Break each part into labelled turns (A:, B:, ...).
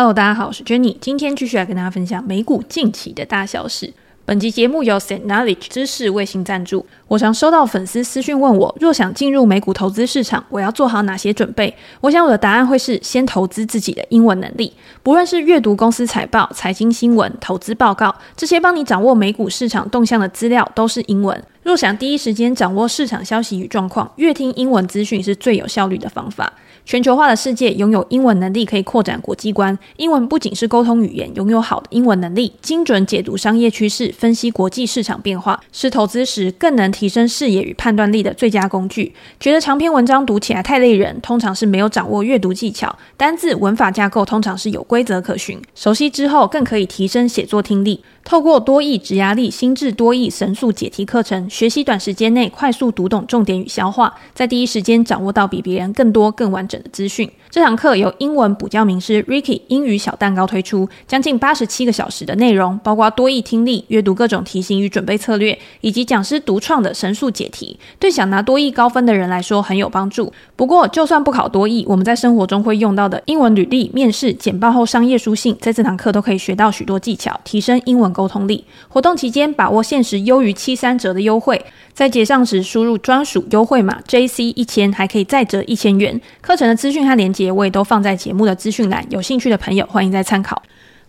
A: Hello，大家好，我是 Jenny，今天继续来跟大家分享美股近期的大小事。本集节目由 Set Knowledge 知识卫星赞助。我常收到粉丝私讯问我，若想进入美股投资市场，我要做好哪些准备？我想我的答案会是先投资自己的英文能力，不论是阅读公司财报、财经新闻、投资报告，这些帮你掌握美股市场动向的资料都是英文。若想第一时间掌握市场消息与状况，阅听英文资讯是最有效率的方法。全球化的世界，拥有英文能力可以扩展国际观。英文不仅是沟通语言，拥有好的英文能力，精准解读商业趋势，分析国际市场变化，是投资时更能提升视野与判断力的最佳工具。觉得长篇文章读起来太累人，通常是没有掌握阅读技巧，单字、文法架构通常是有规则可循。熟悉之后，更可以提升写作听力。透过多益职涯力心智多益神速解题课程，学习短时间内快速读懂重点与消化，在第一时间掌握到比别人更多更完整的资讯。这堂课由英文补教名师 Ricky 英语小蛋糕推出，将近八十七个小时的内容，包括多益听力、阅读各种题型与准备策略，以及讲师独创的神速解题，对想拿多益高分的人来说很有帮助。不过，就算不考多益，我们在生活中会用到的英文履历、面试、简报后商业书信，在这堂课都可以学到许多技巧，提升英文沟通力。活动期间，把握限时优于七三折的优惠，在结账时输入专属优惠码 JC 一千，还可以再折一千元。课程的资讯和连接我也都放在节目的资讯栏，有兴趣的朋友欢迎再参考。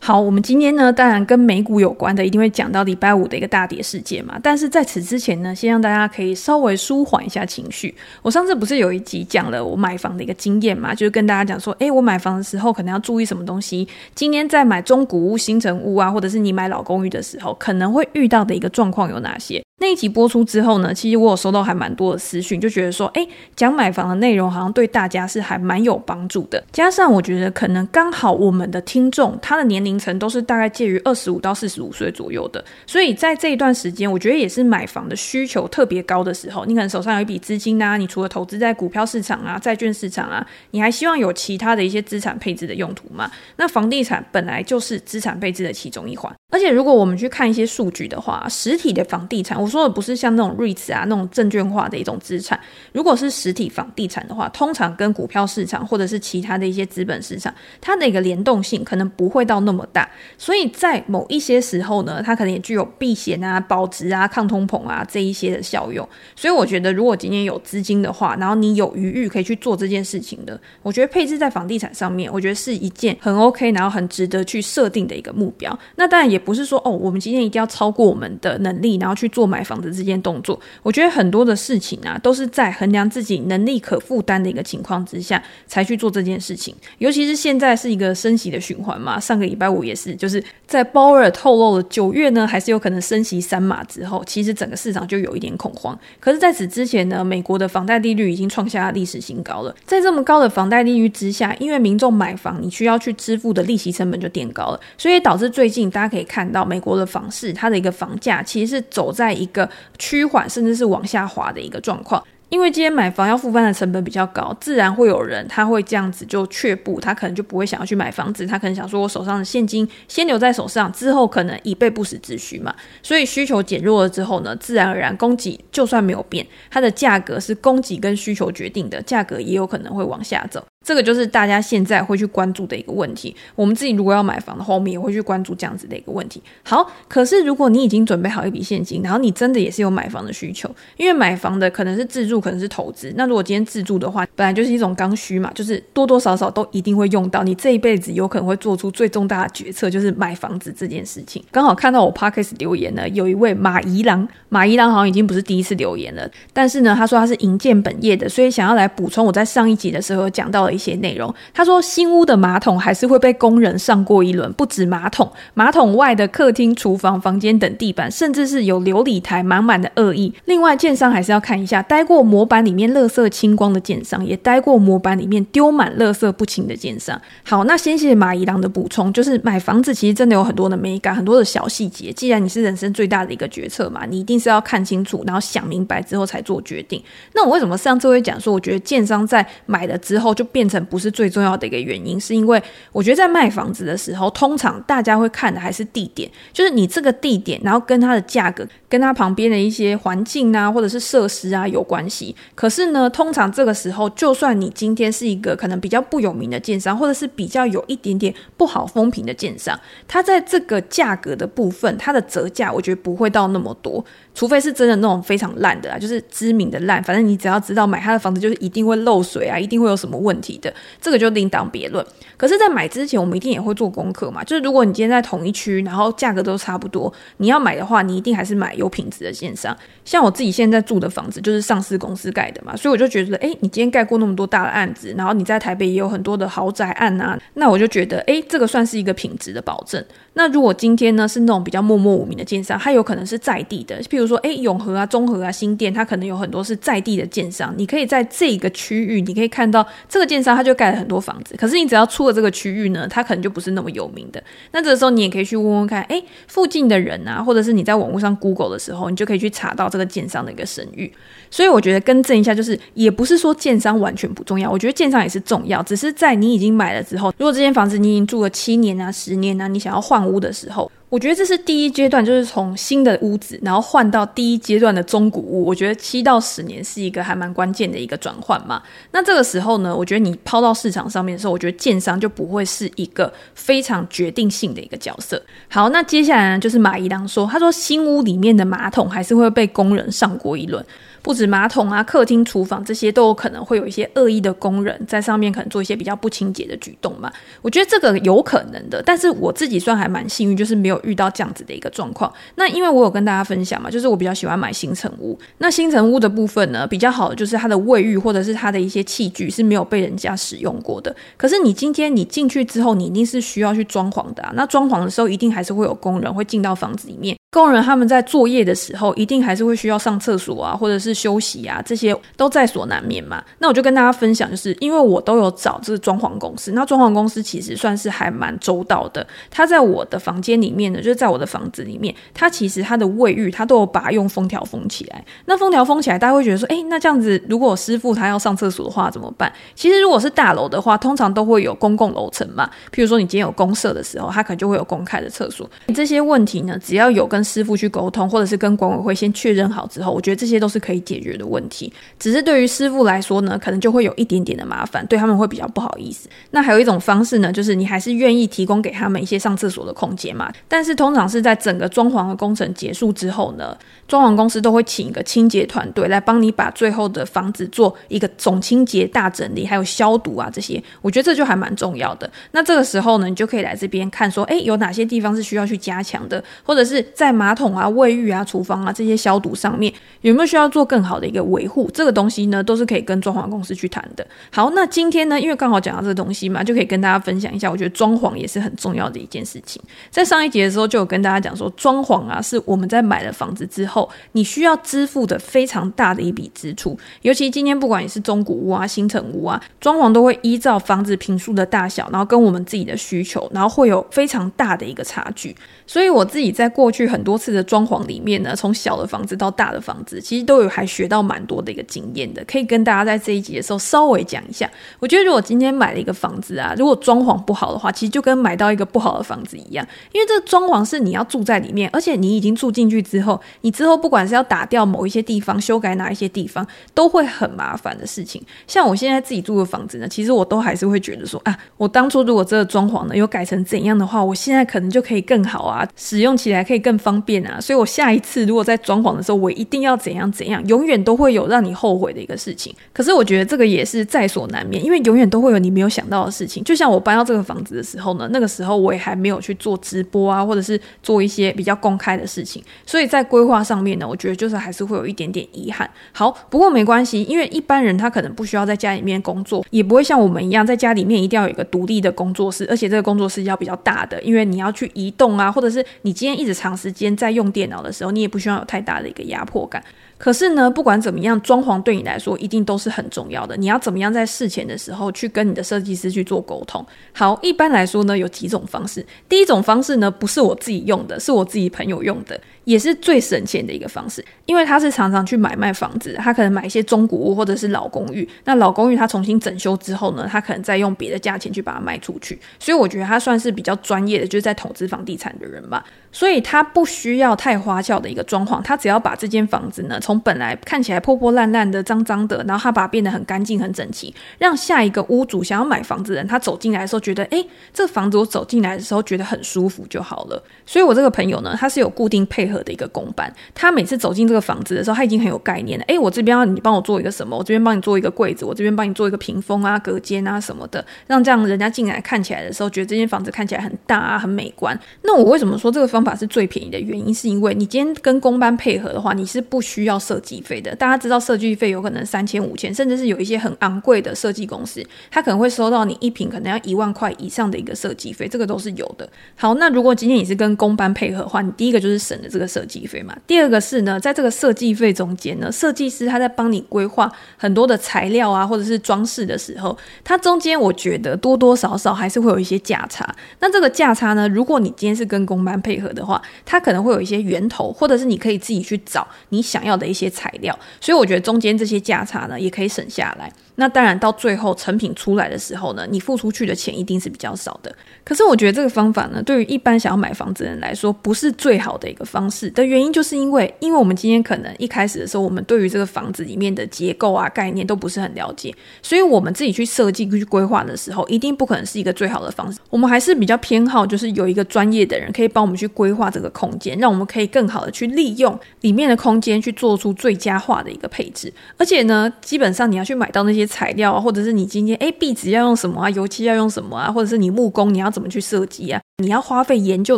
A: 好，我们今天呢，当然跟美股有关的，一定会讲到礼拜五的一个大跌事件嘛。但是在此之前呢，先让大家可以稍微舒缓一下情绪。我上次不是有一集讲了我买房的一个经验嘛，就是跟大家讲说，诶，我买房的时候可能要注意什么东西。今天在买中古屋、新城屋啊，或者是你买老公寓的时候，可能会遇到的一个状况有哪些？那一集播出之后呢，其实我有收到还蛮多的私讯，就觉得说，诶，讲买房的内容好像对大家是还蛮有帮助的。加上我觉得可能刚好我们的听众他的年龄层都是大概介于二十五到四十五岁左右的，所以在这一段时间，我觉得也是买房的需求特别高的时候。你可能手上有一笔资金啊，你除了投资在股票市场啊、债券市场啊，你还希望有其他的一些资产配置的用途嘛？那房地产本来就是资产配置的其中一环。而且如果我们去看一些数据的话，实体的房地产，我说的不是像那种 REITs 啊那种证券化的一种资产。如果是实体房地产的话，通常跟股票市场或者是其他的一些资本市场，它的一个联动性可能不会到那么大。所以在某一些时候呢，它可能也具有避险啊、保值啊、抗通膨啊这一些的效用。所以我觉得，如果今天有资金的话，然后你有余裕可以去做这件事情的，我觉得配置在房地产上面，我觉得是一件很 OK，然后很值得去设定的一个目标。那当然也。不是说哦，我们今天一定要超过我们的能力，然后去做买房子这件动作。我觉得很多的事情啊，都是在衡量自己能力可负担的一个情况之下，才去做这件事情。尤其是现在是一个升息的循环嘛，上个礼拜五也是，就是在鲍尔透露了九月呢，还是有可能升息三码之后，其实整个市场就有一点恐慌。可是在此之前呢，美国的房贷利率已经创下历史新高了。在这么高的房贷利率之下，因为民众买房，你需要去支付的利息成本就垫高了，所以导致最近大家可以看到美国的房市，它的一个房价其实是走在一个趋缓，甚至是往下滑的一个状况。因为今天买房要负担的成本比较高，自然会有人他会这样子就却步，他可能就不会想要去买房子，他可能想说，我手上的现金先留在手上，之后可能以备不时之需嘛。所以需求减弱了之后呢，自然而然供给就算没有变，它的价格是供给跟需求决定的，价格也有可能会往下走。这个就是大家现在会去关注的一个问题。我们自己如果要买房的话，我们也会去关注这样子的一个问题。好，可是如果你已经准备好一笔现金，然后你真的也是有买房的需求，因为买房的可能是自住，可能是投资。那如果今天自住的话，本来就是一种刚需嘛，就是多多少少都一定会用到。你这一辈子有可能会做出最重大的决策，就是买房子这件事情。刚好看到我 Podcast 留言呢，有一位马宜郎，马宜郎好像已经不是第一次留言了，但是呢，他说他是营建本业的，所以想要来补充我在上一集的时候讲到的一些内容，他说新屋的马桶还是会被工人上过一轮，不止马桶，马桶外的客厅、厨房、房间等地板，甚至是有琉璃台满满的恶意。另外，建商还是要看一下，待过模板里面垃圾清光的建商，也待过模板里面丢满垃圾不清的建商。好，那先谢谢马一郎的补充，就是买房子其实真的有很多的美感，很多的小细节。既然你是人生最大的一个决策嘛，你一定是要看清楚，然后想明白之后才做决定。那我为什么上次会讲说，我觉得建商在买了之后就变变成不是最重要的一个原因，是因为我觉得在卖房子的时候，通常大家会看的还是地点，就是你这个地点，然后跟它的价格，跟它旁边的一些环境啊，或者是设施啊有关系。可是呢，通常这个时候，就算你今天是一个可能比较不有名的建商，或者是比较有一点点不好风评的建商，它在这个价格的部分，它的折价，我觉得不会到那么多。除非是真的那种非常烂的啊，就是知名的烂，反正你只要知道买他的房子就是一定会漏水啊，一定会有什么问题的，这个就另当别论。可是，在买之前，我们一定也会做功课嘛。就是如果你今天在同一区，然后价格都差不多，你要买的话，你一定还是买有品质的建商。像我自己现在住的房子就是上市公司盖的嘛，所以我就觉得，诶，你今天盖过那么多大的案子，然后你在台北也有很多的豪宅案啊，那我就觉得，诶，这个算是一个品质的保证。那如果今天呢是那种比较默默无名的建商，它有可能是在地的，譬如说，诶，永和啊、中和啊、新店，它可能有很多是在地的建商。你可以在这个区域，你可以看到这个建商他就盖了很多房子。可是你只要出了这个区域呢，它可能就不是那么有名的。那这个时候你也可以去问问看，诶，附近的人啊，或者是你在网络上 Google 的时候，你就可以去查到这个建商的一个声誉。所以我觉得更正一下，就是也不是说建商完全不重要，我觉得建商也是重要，只是在你已经买了之后，如果这间房子你已经住了七年啊、十年啊，你想要换屋的时候。我觉得这是第一阶段，就是从新的屋子，然后换到第一阶段的中古屋。我觉得七到十年是一个还蛮关键的一个转换嘛。那这个时候呢，我觉得你抛到市场上面的时候，我觉得建商就不会是一个非常决定性的一个角色。好，那接下来呢，就是马宜郎说，他说新屋里面的马桶还是会被工人上过一轮。不止马桶啊，客厅、厨房这些都有可能会有一些恶意的工人在上面，可能做一些比较不清洁的举动嘛。我觉得这个有可能的，但是我自己算还蛮幸运，就是没有遇到这样子的一个状况。那因为我有跟大家分享嘛，就是我比较喜欢买新成屋。那新成屋的部分呢，比较好的就是它的卫浴或者是它的一些器具是没有被人家使用过的。可是你今天你进去之后，你一定是需要去装潢的啊。那装潢的时候，一定还是会有工人会进到房子里面。工人他们在作业的时候，一定还是会需要上厕所啊，或者是休息啊，这些都在所难免嘛。那我就跟大家分享，就是因为我都有找这个装潢公司，那装潢公司其实算是还蛮周到的。他在我的房间里面呢，就是在我的房子里面，他其实他的卫浴他都有把用封条封起来。那封条封起来，大家会觉得说，诶，那这样子如果师傅他要上厕所的话怎么办？其实如果是大楼的话，通常都会有公共楼层嘛。譬如说你今天有公设的时候，他可能就会有公开的厕所。这些问题呢，只要有跟师傅去沟通，或者是跟管委会先确认好之后，我觉得这些都是可以解决的问题。只是对于师傅来说呢，可能就会有一点点的麻烦，对他们会比较不好意思。那还有一种方式呢，就是你还是愿意提供给他们一些上厕所的空间嘛。但是通常是在整个装潢的工程结束之后呢，装潢公司都会请一个清洁团队来帮你把最后的房子做一个总清洁、大整理，还有消毒啊这些。我觉得这就还蛮重要的。那这个时候呢，你就可以来这边看说，诶，有哪些地方是需要去加强的，或者是。在在马桶啊、卫浴啊、厨房啊这些消毒上面有没有需要做更好的一个维护？这个东西呢，都是可以跟装潢公司去谈的。好，那今天呢，因为刚好讲到这个东西嘛，就可以跟大家分享一下。我觉得装潢也是很重要的一件事情。在上一节的时候，就有跟大家讲说，装潢啊是我们在买了房子之后，你需要支付的非常大的一笔支出。尤其今天不管你是中古屋啊、新城屋啊，装潢都会依照房子坪数的大小，然后跟我们自己的需求，然后会有非常大的一个差距。所以我自己在过去很很多次的装潢里面呢，从小的房子到大的房子，其实都有还学到蛮多的一个经验的，可以跟大家在这一集的时候稍微讲一下。我觉得如果今天买了一个房子啊，如果装潢不好的话，其实就跟买到一个不好的房子一样，因为这个装潢是你要住在里面，而且你已经住进去之后，你之后不管是要打掉某一些地方，修改哪一些地方，都会很麻烦的事情。像我现在自己住的房子呢，其实我都还是会觉得说啊，我当初如果这个装潢呢有改成怎样的话，我现在可能就可以更好啊。使用起来可以更方方便啊，所以我下一次如果在装潢的时候，我一定要怎样怎样，永远都会有让你后悔的一个事情。可是我觉得这个也是在所难免，因为永远都会有你没有想到的事情。就像我搬到这个房子的时候呢，那个时候我也还没有去做直播啊，或者是做一些比较公开的事情，所以在规划上面呢，我觉得就是还是会有一点点遗憾。好，不过没关系，因为一般人他可能不需要在家里面工作，也不会像我们一样在家里面一定要有一个独立的工作室，而且这个工作室要比较大的，因为你要去移动啊，或者是你。今天一直长时间间在用电脑的时候，你也不需要有太大的一个压迫感。可是呢，不管怎么样，装潢对你来说一定都是很重要的。你要怎么样在事前的时候去跟你的设计师去做沟通？好，一般来说呢，有几种方式。第一种方式呢，不是我自己用的，是我自己朋友用的。也是最省钱的一个方式，因为他是常常去买卖房子，他可能买一些中古屋或者是老公寓，那老公寓他重新整修之后呢，他可能再用别的价钱去把它卖出去，所以我觉得他算是比较专业的，就是在投资房地产的人吧。所以他不需要太花俏的一个装潢，他只要把这间房子呢，从本来看起来破破烂烂的、脏脏的，然后他把它变得很干净、很整齐，让下一个屋主想要买房子的人，他走进来的时候觉得，诶，这房子我走进来的时候觉得很舒服就好了。所以我这个朋友呢，他是有固定配合的一个工班，他每次走进这个房子的时候，他已经很有概念了。诶，我这边要你帮我做一个什么？我这边帮你做一个柜子，我这边帮你做一个屏风啊、隔间啊什么的，让这样人家进来看起来的时候，觉得这间房子看起来很大啊、很美观。那我为什么说这个方法是最便宜的？原因是因为你今天跟工班配合的话，你是不需要设计费的。大家知道设计费有可能三千、五千，甚至是有一些很昂贵的设计公司，他可能会收到你一坪可能要一万块以上的一个设计费，这个都是有的。好，那如果今天你是跟工班配合的话，你第一个就是省的这个设计费嘛。第二个是呢，在这个设计费中间呢，设计师他在帮你规划很多的材料啊，或者是装饰的时候，它中间我觉得多多少少还是会有一些价差。那这个价差呢，如果你今天是跟工班配合的话，它可能会有一些源头，或者是你可以自己去找你想要的一些材料，所以我觉得中间这些价差呢，也可以省下来。那当然，到最后成品出来的时候呢，你付出去的钱一定是比较少的。可是我觉得这个方法呢，对于一般想要买房子的人来说，不是最好的一个方式的原因，就是因为，因为我们今天可能一开始的时候，我们对于这个房子里面的结构啊、概念都不是很了解，所以我们自己去设计、去规划的时候，一定不可能是一个最好的方式。我们还是比较偏好，就是有一个专业的人可以帮我们去规划这个空间，让我们可以更好的去利用里面的空间，去做出最佳化的一个配置。而且呢，基本上你要去买到那些材料啊，或者是你今天哎壁纸要用什么啊，油漆要用什么啊，或者是你木工你要怎么去设计啊？你要花费研究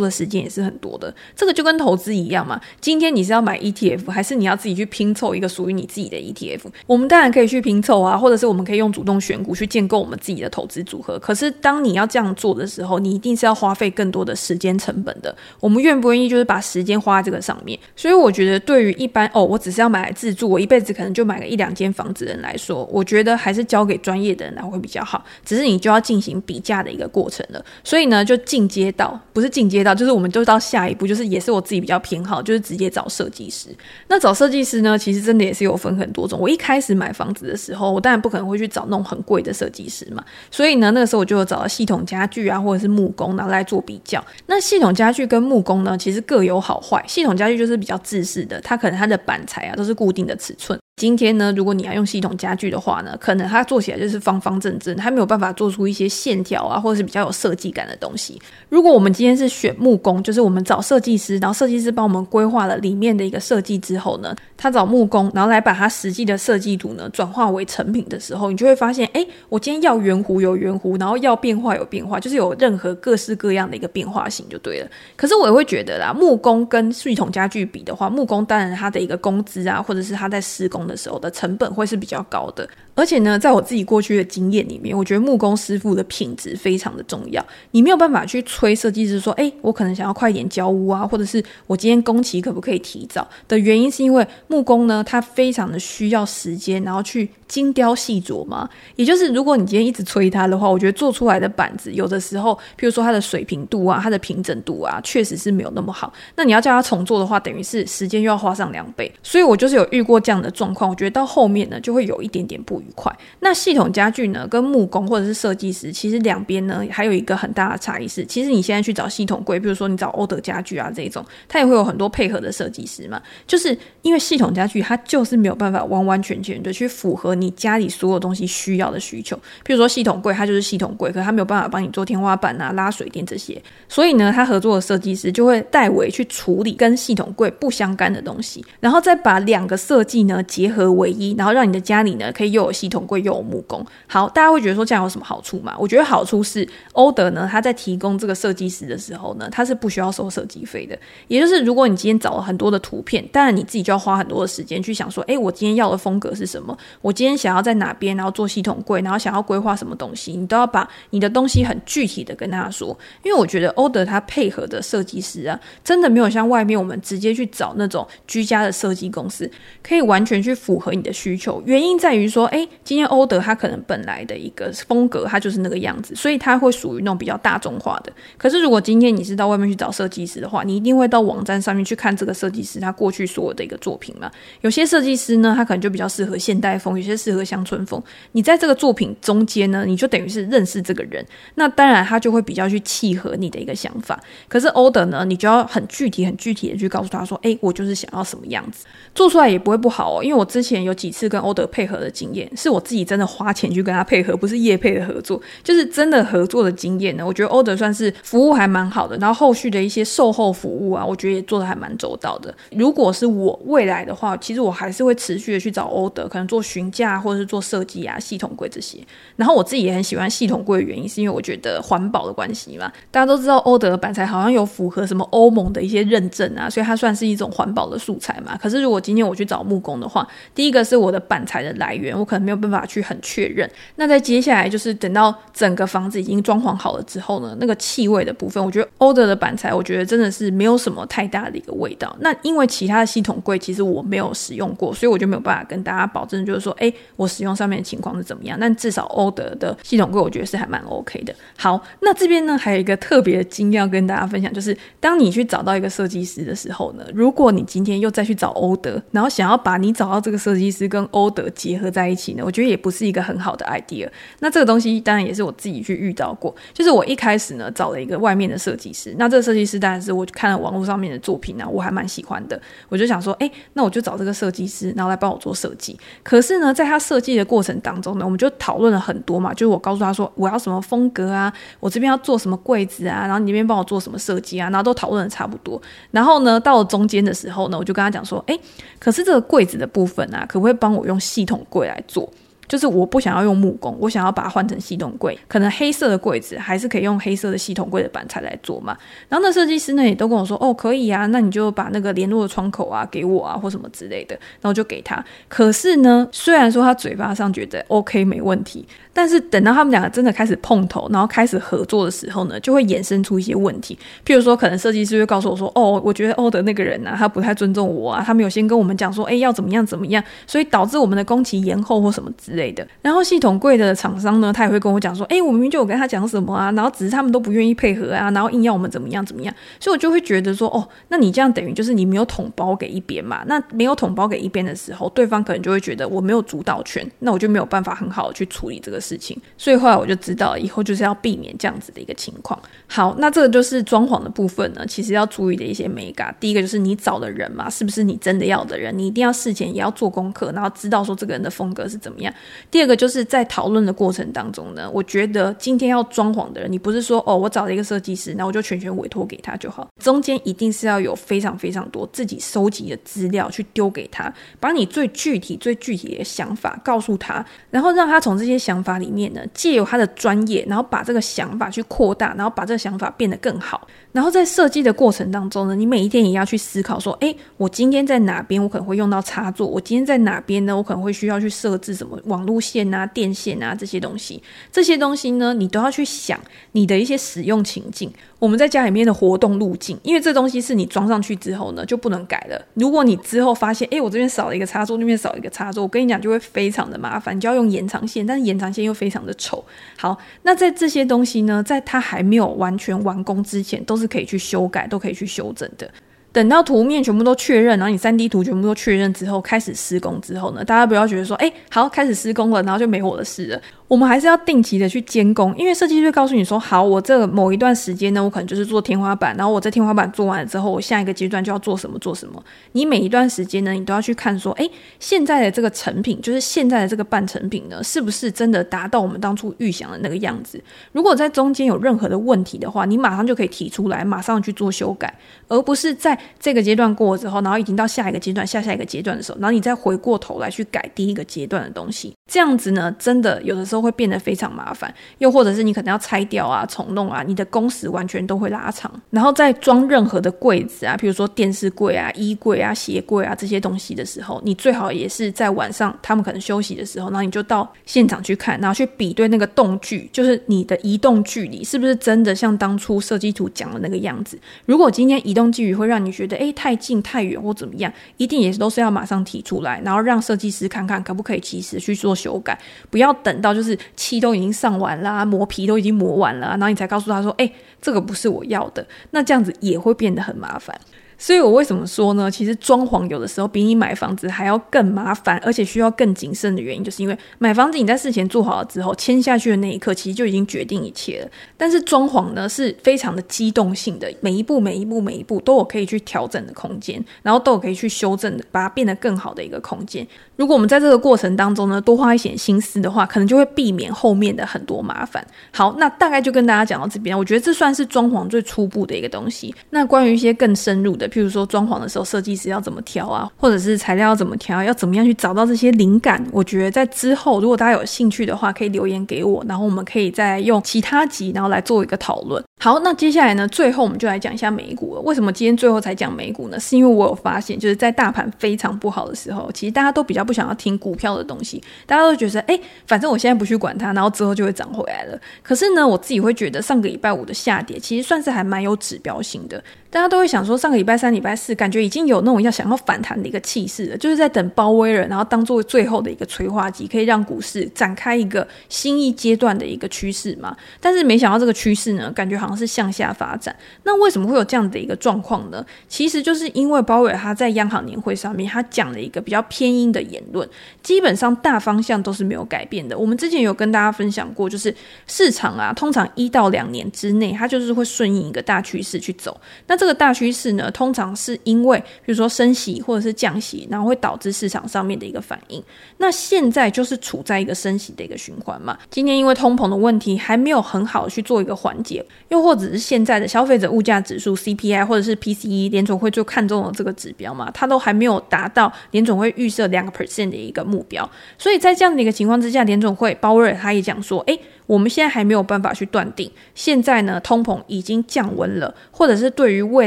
A: 的时间也是很多的，这个就跟投资一样嘛。今天你是要买 ETF，还是你要自己去拼凑一个属于你自己的 ETF？我们当然可以去拼凑啊，或者是我们可以用主动选股去建构我们自己的投资组合。可是当你要这样做的时候，你一定是要花费更多的时间成本的。我们愿不愿意就是把时间花在这个上面？所以我觉得，对于一般哦，我只是要买来自住，我一辈子可能就买个一两间房子的人来说，我觉得还是交给专业的人来会比较好。只是你就要进行比价的一个过程了。所以呢，就进阶。到不是进阶到，就是我们就到下一步，就是也是我自己比较偏好，就是直接找设计师。那找设计师呢，其实真的也是有分很多种。我一开始买房子的时候，我当然不可能会去找那种很贵的设计师嘛，所以呢，那个时候我就找到系统家具啊，或者是木工，拿来做比较。那系统家具跟木工呢，其实各有好坏。系统家具就是比较制式的，它可能它的板材啊都是固定的尺寸。今天呢，如果你要用系统家具的话呢，可能它做起来就是方方正正，它没有办法做出一些线条啊，或者是比较有设计感的东西。如果我们今天是选木工，就是我们找设计师，然后设计师帮我们规划了里面的一个设计之后呢，他找木工，然后来把它实际的设计图呢转化为成品的时候，你就会发现，哎，我今天要圆弧有圆弧，然后要变化有变化，就是有任何各式各样的一个变化性就对了。可是我也会觉得啦，木工跟系统家具比的话，木工当然它的一个工资啊，或者是他在施工的时候的成本会是比较高的，而且呢，在我自己过去的经验里面，我觉得木工师傅的品质非常的重要。你没有办法去催设计师说，哎，我可能想要快点交屋啊，或者是我今天工期可不可以提早的原因，是因为木工呢，他非常的需要时间，然后去精雕细琢嘛。也就是如果你今天一直催他的话，我觉得做出来的板子有的时候，譬如说它的水平度啊，它的平整度啊，确实是没有那么好。那你要叫他重做的话，等于是时间又要花上两倍。所以我就是有遇过这样的状况，我觉得。到后面呢，就会有一点点不愉快。那系统家具呢，跟木工或者是设计师，其实两边呢还有一个很大的差异是，其实你现在去找系统柜，比如说你找欧德家具啊这一种，它也会有很多配合的设计师嘛。就是因为系统家具它就是没有办法完完全全的去符合你家里所有东西需要的需求。比如说系统柜，它就是系统柜，可它没有办法帮你做天花板啊、拉水电这些，所以呢，他合作的设计师就会代为去处理跟系统柜不相干的东西，然后再把两个设计呢结合为。一，然后让你的家里呢，可以又有系统柜又有木工。好，大家会觉得说这样有什么好处吗？我觉得好处是欧德呢，他在提供这个设计师的时候呢，他是不需要收设计费的。也就是如果你今天找了很多的图片，当然你自己就要花很多的时间去想说，哎，我今天要的风格是什么？我今天想要在哪边，然后做系统柜，然后想要规划什么东西，你都要把你的东西很具体的跟他说。因为我觉得欧德他配合的设计师啊，真的没有像外面我们直接去找那种居家的设计公司，可以完全去去符合你的需求。原因在于说，哎，今天欧德他可能本来的一个风格，他就是那个样子，所以他会属于那种比较大众化的。可是如果今天你是到外面去找设计师的话，你一定会到网站上面去看这个设计师他过去所有的一个作品嘛。有些设计师呢，他可能就比较适合现代风，有些适合乡村风。你在这个作品中间呢，你就等于是认识这个人，那当然他就会比较去契合你的一个想法。可是欧德呢，你就要很具体、很具体的去告诉他说，哎，我就是想要什么样子，做出来也不会不好哦。因为我之前有几次跟欧德配合的经验，是我自己真的花钱去跟他配合，不是业配的合作，就是真的合作的经验呢。我觉得欧德算是服务还蛮好的，然后后续的一些售后服务啊，我觉得也做得还蛮周到的。如果是我未来的话，其实我还是会持续的去找欧德，可能做询价或者是做设计啊、系统柜这些。然后我自己也很喜欢系统柜的原因，是因为我觉得环保的关系嘛。大家都知道欧德的板材好像有符合什么欧盟的一些认证啊，所以它算是一种环保的素材嘛。可是如果今天我去找木工的话，第一个是我的板材的来源，我可能没有办法去很确认。那在接下来就是等到整个房子已经装潢好了之后呢，那个气味的部分，我觉得欧德的板材，我觉得真的是没有什么太大的一个味道。那因为其他的系统柜其实我没有使用过，所以我就没有办法跟大家保证，就是说，哎，我使用上面的情况是怎么样。但至少欧德的系统柜，我觉得是还蛮 OK 的。好，那这边呢还有一个特别的经验要跟大家分享，就是当你去找到一个设计师的时候呢，如果你今天又再去找欧德，然后想要把你找到这个设计师跟欧德结合在一起我觉得也不是一个很好的 idea。那这个东西当然也是我自己去遇到过，就是我一开始呢找了一个外面的设计师，那这个设计师当然是我看了网络上面的作品呢，我还蛮喜欢的，我就想说，哎，那我就找这个设计师，然后来帮我做设计。可是呢，在他设计的过程当中呢，我们就讨论了很多嘛，就是我告诉他说我要什么风格啊，我这边要做什么柜子啊，然后你那边帮我做什么设计啊，然后都讨论的差不多。然后呢，到了中间的时候呢，我就跟他讲说，哎，可是这个柜子的部分啊，可不可以帮我用系统柜来做？做就是我不想要用木工，我想要把它换成系统柜，可能黑色的柜子还是可以用黑色的系统柜的板材来做嘛。然后那设计师呢也都跟我说，哦，可以啊，那你就把那个联络的窗口啊给我啊，或什么之类的，然后就给他。可是呢，虽然说他嘴巴上觉得 OK 没问题。但是等到他们两个真的开始碰头，然后开始合作的时候呢，就会衍生出一些问题。譬如说，可能设计师会告诉我说：“哦，我觉得欧德那个人呢、啊，他不太尊重我啊，他没有先跟我们讲说，哎，要怎么样怎么样，所以导致我们的工期延后或什么之类的。”然后系统柜的厂商呢，他也会跟我讲说：“哎，我明明就有跟他讲什么啊，然后只是他们都不愿意配合啊，然后硬要我们怎么样怎么样。”所以我就会觉得说：“哦，那你这样等于就是你没有统包给一边嘛？那没有统包给一边的时候，对方可能就会觉得我没有主导权，那我就没有办法很好的去处理这个事情。”所以。后来我就知道，以后就是要避免这样子的一个情况。好，那这个就是装潢的部分呢，其实要注意的一些美感。第一个就是你找的人嘛，是不是你真的要的人？你一定要事前也要做功课，然后知道说这个人的风格是怎么样。第二个就是在讨论的过程当中呢，我觉得今天要装潢的人，你不是说哦，我找了一个设计师，那我就全权委托给他就好。中间一定是要有非常非常多自己收集的资料去丢给他，把你最具体、最具体的想法告诉他，然后让他从这些想法里面呢，借由他的专业，然后把这个想法去扩大，然后把这个想法变得更好。然后在设计的过程当中呢，你每一天也要去思考说，诶，我今天在哪边我可能会用到插座？我今天在哪边呢？我可能会需要去设置什么网路线啊、电线啊这些东西。这些东西呢，你都要去想你的一些使用情境。我们在家里面的活动路径，因为这东西是你装上去之后呢，就不能改了。如果你之后发现，诶，我这边少了一个插座，那边少了一个插座，我跟你讲就会非常的麻烦，你就要用延长线，但是延长线又非常的丑。好，那在这些东西呢，在它还没有完全完工之前，都是可以去修改，都可以去修整的。等到图面全部都确认，然后你三 D 图全部都确认之后，开始施工之后呢，大家不要觉得说，哎，好，开始施工了，然后就没我的事了。我们还是要定期的去监工，因为设计师会告诉你说，好，我这某一段时间呢，我可能就是做天花板，然后我在天花板做完了之后，我下一个阶段就要做什么做什么。你每一段时间呢，你都要去看说，哎，现在的这个成品，就是现在的这个半成品呢，是不是真的达到我们当初预想的那个样子？如果在中间有任何的问题的话，你马上就可以提出来，马上去做修改，而不是在这个阶段过了之后，然后已经到下一个阶段、下下一个阶段的时候，然后你再回过头来去改第一个阶段的东西。这样子呢，真的有的时候会变得非常麻烦，又或者是你可能要拆掉啊、重弄啊，你的工时完全都会拉长。然后在装任何的柜子啊，比如说电视柜啊、衣柜啊、鞋柜啊这些东西的时候，你最好也是在晚上他们可能休息的时候，然后你就到现场去看，然后去比对那个动距，就是你的移动距离是不是真的像当初设计图讲的那个样子。如果今天移动距离会让你觉得诶太近太远或怎么样，一定也都是要马上提出来，然后让设计师看看可不可以及时去做修改，不要等到就是漆都已经上完啦，磨皮都已经磨完了，然后你才告诉他说，诶，这个不是我要的，那这样子也会变得很麻烦。所以我为什么说呢？其实装潢有的时候比你买房子还要更麻烦，而且需要更谨慎的原因，就是因为买房子你在事前做好了之后，签下去的那一刻，其实就已经决定一切了。但是装潢呢，是非常的机动性的，每一步、每一步、每一步都有可以去调整的空间，然后都有可以去修正的，把它变得更好的一个空间。如果我们在这个过程当中呢，多花一些心思的话，可能就会避免后面的很多麻烦。好，那大概就跟大家讲到这边，我觉得这算是装潢最初步的一个东西。那关于一些更深入的，譬如说装潢的时候设计师要怎么挑啊，或者是材料要怎么挑，要怎么样去找到这些灵感，我觉得在之后如果大家有兴趣的话，可以留言给我，然后我们可以再用其他集，然后来做一个讨论。好，那接下来呢，最后我们就来讲一下美股了。为什么今天最后才讲美股呢？是因为我有发现，就是在大盘非常不好的时候，其实大家都比较不想要听股票的东西，大家都觉得，哎，反正我现在不去管它，然后之后就会涨回来了。可是呢，我自己会觉得上个礼拜五的下跌，其实算是还蛮有指标性的。大家都会想说，上个礼拜三、礼拜四，感觉已经有那种要想要反弹的一个气势了，就是在等鲍威尔，然后当做最后的一个催化剂，可以让股市展开一个新一阶段的一个趋势嘛。但是没想到这个趋势呢，感觉好像是向下发展。那为什么会有这样的一个状况呢？其实就是因为鲍威尔他在央行年会上面，他讲了一个比较偏鹰的言论，基本上大方向都是没有改变的。我们之前有跟大家分享过，就是市场啊，通常一到两年之内，它就是会顺应一个大趋势去走。那这个大趋势呢，通常是因为比如说升息或者是降息，然后会导致市场上面的一个反应。那现在就是处在一个升息的一个循环嘛。今天因为通膨的问题还没有很好的去做一个缓解，又或者是现在的消费者物价指数 CPI 或者是 PCE，联总会就看中了这个指标嘛，它都还没有达到联总会预设两个 percent 的一个目标。所以在这样的一个情况之下，联总会鲍威尔他也讲说，诶。我们现在还没有办法去断定，现在呢，通膨已经降温了，或者是对于未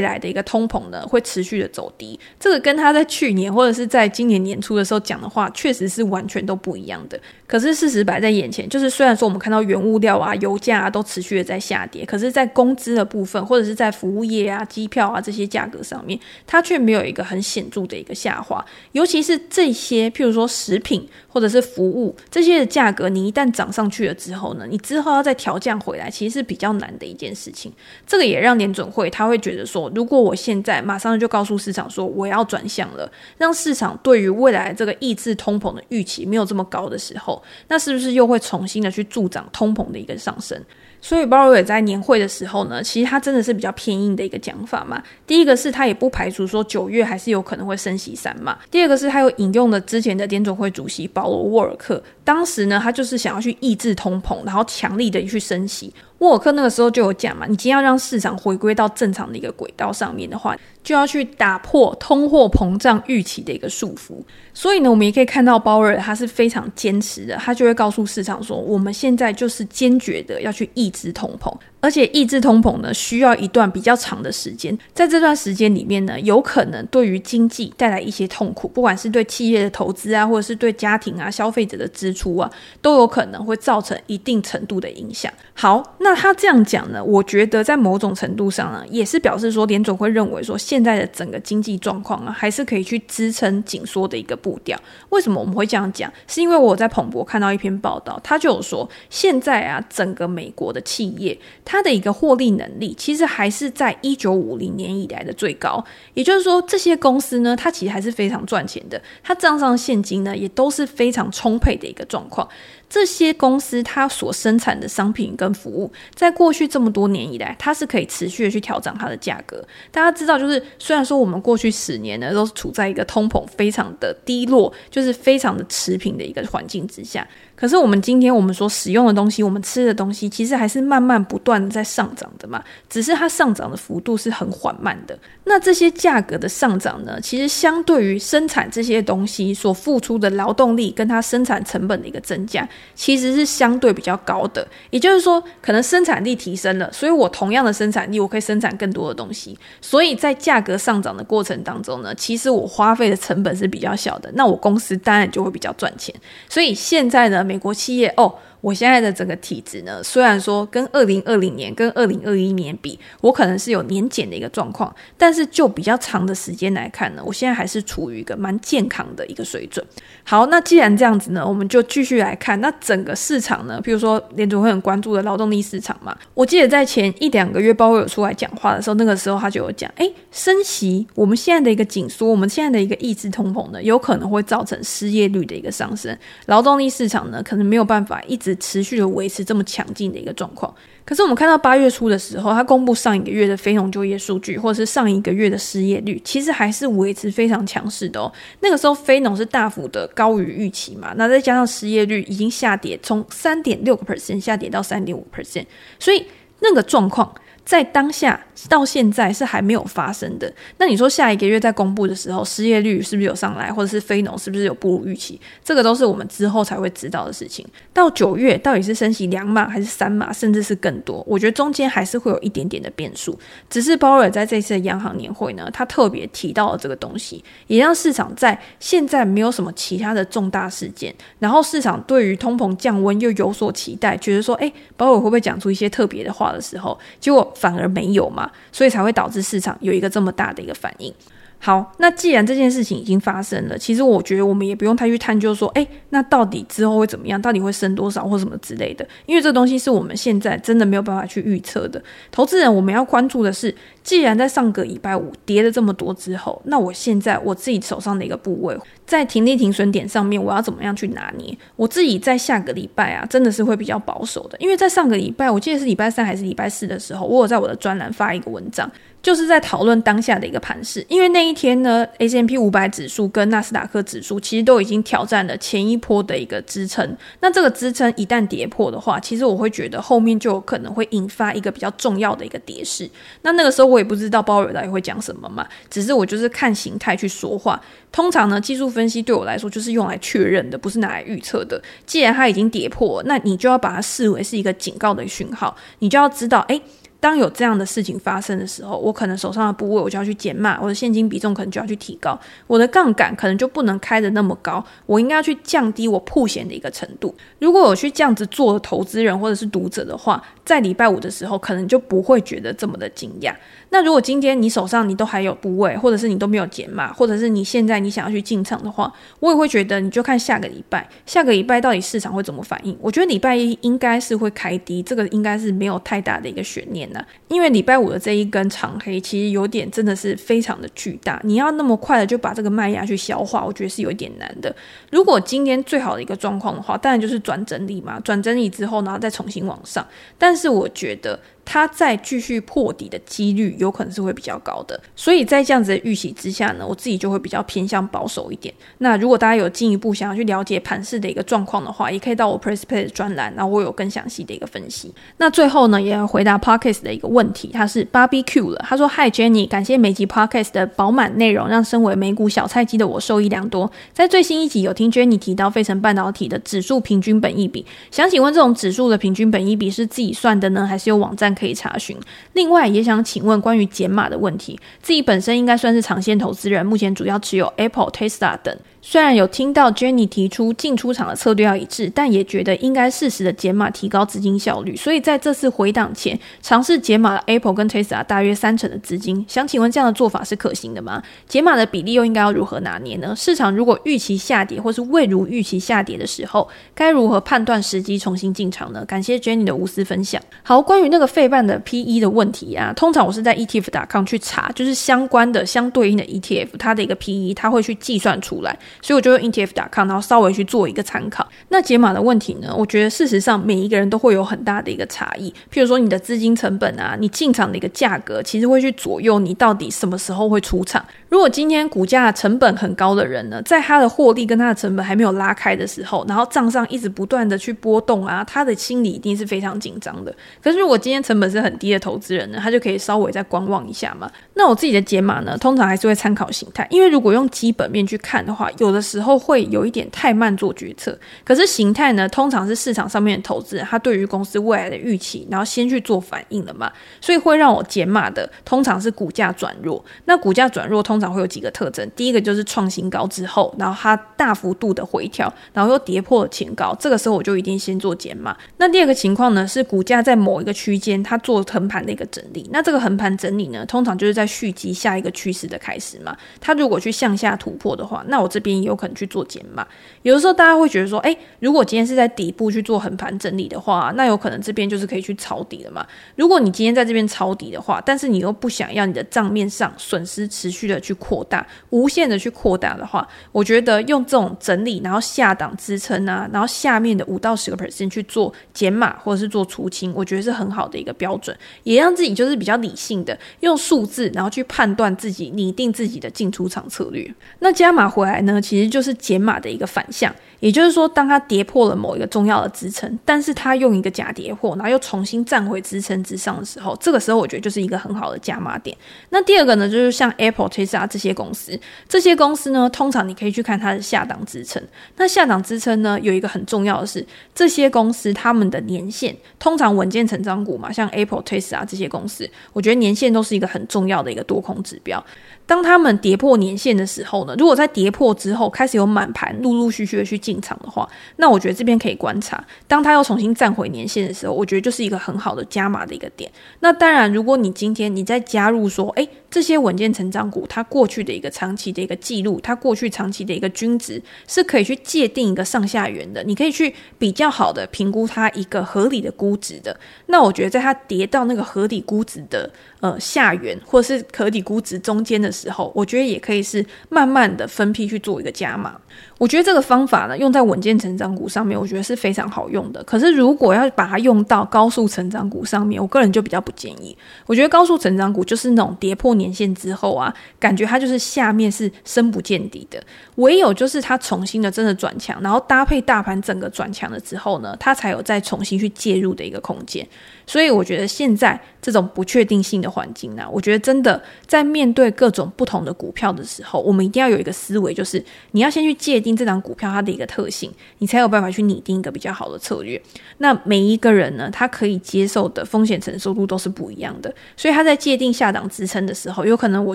A: 来的一个通膨呢，会持续的走低。这个跟他在去年或者是在今年年初的时候讲的话，确实是完全都不一样的。可是事实摆在眼前，就是虽然说我们看到原物料啊、油价啊都持续的在下跌，可是，在工资的部分或者是在服务业啊、机票啊这些价格上面，它却没有一个很显著的一个下滑。尤其是这些，譬如说食品或者是服务这些的价格，你一旦涨上去了之后呢，你之后要再调降回来，其实是比较难的一件事情。这个也让联准会他会觉得说，如果我现在马上就告诉市场说我要转向了，让市场对于未来这个抑制通膨的预期没有这么高的时候。那是不是又会重新的去助长通膨的一个上升？所以鲍威尔在年会的时候呢，其实他真的是比较偏硬的一个讲法嘛。第一个是他也不排除说九月还是有可能会升息三嘛。第二个是他有引用了之前的联总会主席保罗沃尔克，当时呢他就是想要去抑制通膨，然后强力的去升息。沃尔克那个时候就有讲嘛，你今天要让市场回归到正常的一个轨道上面的话，就要去打破通货膨胀预期的一个束缚。所以呢，我们也可以看到鲍尔他是非常坚持的，他就会告诉市场说，我们现在就是坚决的要去抑制通膨。而且抑制通膨呢，需要一段比较长的时间。在这段时间里面呢，有可能对于经济带来一些痛苦，不管是对企业的投资啊，或者是对家庭啊、消费者的支出啊，都有可能会造成一定程度的影响。好，那他这样讲呢，我觉得在某种程度上呢，也是表示说，联总会认为说，现现在的整个经济状况啊，还是可以去支撑紧缩的一个步调。为什么我们会这样讲？是因为我在彭博看到一篇报道，他就有说，现在啊，整个美国的企业。它的一个获利能力，其实还是在一九五零年以来的最高。也就是说，这些公司呢，它其实还是非常赚钱的，它账上现金呢，也都是非常充沛的一个状况。这些公司它所生产的商品跟服务，在过去这么多年以来，它是可以持续的去调整它的价格。大家知道，就是虽然说我们过去十年呢，都是处在一个通膨非常的低落，就是非常的持平的一个环境之下。可是我们今天我们所使用的东西，我们吃的东西，其实还是慢慢不断的在上涨的嘛，只是它上涨的幅度是很缓慢的。那这些价格的上涨呢，其实相对于生产这些东西所付出的劳动力跟它生产成本的一个增加，其实是相对比较高的。也就是说，可能生产力提升了，所以我同样的生产力，我可以生产更多的东西。所以在价格上涨的过程当中呢，其实我花费的成本是比较小的，那我公司当然就会比较赚钱。所以现在呢，美国企业哦。我现在的整个体质呢，虽然说跟二零二零年、跟二零二一年比，我可能是有年减的一个状况，但是就比较长的时间来看呢，我现在还是处于一个蛮健康的一个水准。好，那既然这样子呢，我们就继续来看那整个市场呢，譬如说联总会很关注的劳动力市场嘛，我记得在前一两个月鲍威尔出来讲话的时候，那个时候他就有讲，哎，升息，我们现在的一个紧缩，我们现在的一个抑制通膨呢，有可能会造成失业率的一个上升，劳动力市场呢，可能没有办法一直。持续的维持这么强劲的一个状况，可是我们看到八月初的时候，它公布上一个月的非农就业数据，或者是上一个月的失业率，其实还是维持非常强势的哦。那个时候非农是大幅的高于预期嘛，那再加上失业率已经下跌，从三点六个 percent 下跌到三点五 percent，所以那个状况。在当下到现在是还没有发生的。那你说下一个月在公布的时候，失业率是不是有上来，或者是非农是不是有不如预期？这个都是我们之后才会知道的事情。到九月到底是升息两码还是三码，甚至是更多？我觉得中间还是会有一点点的变数。只是鲍威尔在这次的央行年会呢，他特别提到了这个东西，也让市场在现在没有什么其他的重大事件，然后市场对于通膨降温又有所期待，觉得说，哎，鲍威尔会不会讲出一些特别的话的时候，结果。反而没有嘛，所以才会导致市场有一个这么大的一个反应。好，那既然这件事情已经发生了，其实我觉得我们也不用太去探究说，诶，那到底之后会怎么样？到底会升多少或什么之类的？因为这东西是我们现在真的没有办法去预测的。投资人我们要关注的是，既然在上个礼拜五跌了这么多之后，那我现在我自己手上的一个部位，在停利停损点上面，我要怎么样去拿捏？我自己在下个礼拜啊，真的是会比较保守的，因为在上个礼拜，我记得是礼拜三还是礼拜四的时候，我有在我的专栏发一个文章。就是在讨论当下的一个盘势，因为那一天呢，S M P 五百指数跟纳斯达克指数其实都已经挑战了前一波的一个支撑。那这个支撑一旦跌破的话，其实我会觉得后面就有可能会引发一个比较重要的一个跌势。那那个时候我也不知道鲍威尔到底会讲什么嘛，只是我就是看形态去说话。通常呢，技术分析对我来说就是用来确认的，不是拿来预测的。既然它已经跌破，那你就要把它视为是一个警告的讯号，你就要知道，哎。当有这样的事情发生的时候，我可能手上的部位我就要去减码，我的现金比重可能就要去提高，我的杠杆可能就不能开的那么高，我应该要去降低我铺险的一个程度。如果我去这样子做投资人或者是读者的话，在礼拜五的时候可能就不会觉得这么的惊讶。那如果今天你手上你都还有部位，或者是你都没有减码，或者是你现在你想要去进场的话，我也会觉得你就看下个礼拜，下个礼拜到底市场会怎么反应。我觉得礼拜一应该是会开低，这个应该是没有太大的一个悬念的，因为礼拜五的这一根长黑其实有点真的是非常的巨大，你要那么快的就把这个卖压去消化，我觉得是有一点难的。如果今天最好的一个状况的话，当然就是转整理嘛，转整理之后然后再重新往上，但是我觉得。它再继续破底的几率有可能是会比较高的，所以在这样子的预期之下呢，我自己就会比较偏向保守一点。那如果大家有进一步想要去了解盘势的一个状况的话，也可以到我 Prespay 的专栏，然后我有更详细的一个分析。那最后呢，也要回答 Podcast 的一个问题，他是 Barbecue 了，他说：“Hi Jenny，感谢每集 Podcast 的饱满内容，让身为美股小菜鸡的我受益良多。在最新一集有听 Jenny 提到费城半导体的指数平均本益比，想请问这种指数的平均本益比是自己算的呢，还是有网站可以查询。另外，也想请问关于减码的问题，自己本身应该算是长线投资人，目前主要持有 Apple、Tesla 等。虽然有听到 Jenny 提出进出场的策略要一致，但也觉得应该适时的减码，提高资金效率。所以在这次回档前，尝试减码了 Apple 跟 Tesla 大约三成的资金。想请问这样的做法是可行的吗？减码的比例又应该要如何拿捏呢？市场如果预期下跌或是未如预期下跌的时候，该如何判断时机重新进场呢？感谢 Jenny 的无私分享。好，关于那个费半的 PE 的问题啊，通常我是在 ETF.com 去查，就是相关的相对应的 ETF，它的一个 PE，它会去计算出来，所以我就用 ETF.com，然后稍微去做一个参考。那解码的问题呢，我觉得事实上每一个人都会有很大的一个差异，譬如说你的资金成本啊，你进场的一个价格，其实会去左右你到底什么时候会出场。如果今天股价成本很高的人呢，在他的获利跟他的成本还没有拉开的时候，然后账上一直不断的去波动啊，他的心里一定是非常紧张的。可是如果今天成本是很低的投资人呢，他就可以稍微再观望一下嘛。那我自己的解码呢，通常还是会参考形态，因为如果用基本面去看的话，有的时候会有一点太慢做决策。可是形态呢，通常是市场上面的投资人他对于公司未来的预期，然后先去做反应了嘛，所以会让我减码的通常是股价转弱。那股价转弱通常会有几个特征，第一个就是创新高之后，然后它大幅度的回调，然后又跌破前高，这个时候我就一定先做减码。那第二个情况呢，是股价在某一个区间它做横盘的一个整理，那这个横盘整理呢，通常就是在蓄积下一个趋势的开始嘛。它如果去向下突破的话，那我这边也有可能去做减码。有的时候大家会觉得说，哎，如果今天是在底部去做横盘整理的话，那有可能这边就是可以去抄底的嘛。如果你今天在这边抄底的话，但是你又不想要你的账面上损失持续的去扩大，无限的去扩大的话，我觉得用这种整理，然后下档支撑啊，然后下面的五到十个 percent 去做减码或者是做出清，我觉得是很好的一个标准，也让自己就是比较理性的用数字，然后去判断自己拟定自己的进出场策略。那加码回来呢，其实就是解码的一个反向。也就是说，当它跌破了某一个重要的支撑，但是它用一个假跌破，然后又重新站回支撑之上的时候，这个时候我觉得就是一个很好的加码点。那第二个呢，就是像 Apple、Tesla 这些公司，这些公司呢，通常你可以去看它的下档支撑。那下档支撑呢，有一个很重要的是，这些公司他们的年线，通常稳健成长股嘛，像 Apple、Tesla 这些公司，我觉得年线都是一个很重要的一个多空指标。当他们跌破年线的时候呢，如果在跌破之后开始有满盘陆陆续续的去进场的话，那我觉得这边可以观察。当它又重新站回年线的时候，我觉得就是一个很好的加码的一个点。那当然，如果你今天你再加入说，诶，这些稳健成长股它过去的一个长期的一个记录，它过去长期的一个均值是可以去界定一个上下缘的，你可以去比较好的评估它一个合理的估值的。那我觉得在它跌到那个合理估值的呃下缘，或是壳底估值中间的时候，我觉得也可以是慢慢的分批去做一个加码。我觉得这个方法呢，用在稳健成长股上面，我觉得是非常好用的。可是如果要把它用到高速成长股上面，我个人就比较不建议。我觉得高速成长股就是那种跌破年线之后啊，感觉它就是下面是深不见底的。唯有就是它重新的真的转强，然后搭配大盘整个转强了之后呢，它才有再重新去介入的一个空间。所以我觉得现在这种不确定性的环境呢，我觉得真的在面对各种不同的股票的时候，我们一定要有一个思维，就是你要先去界定这档股票它的一个特性，你才有办法去拟定一个比较好的策略。那每一个人呢，他可以接受的风险承受度都是不一样的，所以他在界定下档支撑的时候，有可能我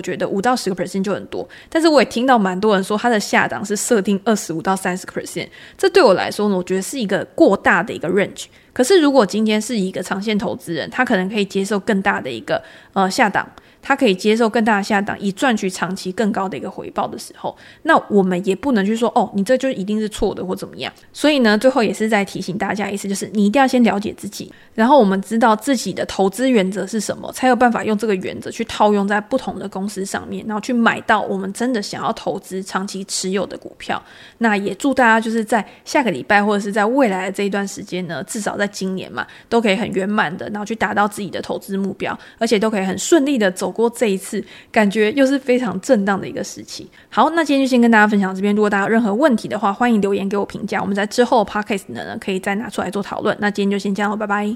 A: 觉得五到十个 percent 就很多，但是我也听到蛮多人说他的下档是设定二十五到三十个 percent，这对我来说呢，我觉得是一个过大的一个 range。可是，如果今天是一个长线投资人，他可能可以接受更大的一个呃下档。他可以接受更大的下档，以赚取长期更高的一个回报的时候，那我们也不能去说哦，你这就一定是错的或怎么样。所以呢，最后也是在提醒大家，意思就是你一定要先了解自己，然后我们知道自己的投资原则是什么，才有办法用这个原则去套用在不同的公司上面，然后去买到我们真的想要投资长期持有的股票。那也祝大家就是在下个礼拜或者是在未来的这一段时间呢，至少在今年嘛，都可以很圆满的，然后去达到自己的投资目标，而且都可以很顺利的走不过这一次，感觉又是非常震荡的一个时期。好，那今天就先跟大家分享这边。如果大家有任何问题的话，欢迎留言给我评价。我们在之后的 Podcast 呢，可以再拿出来做讨论。那今天就先这样，拜拜。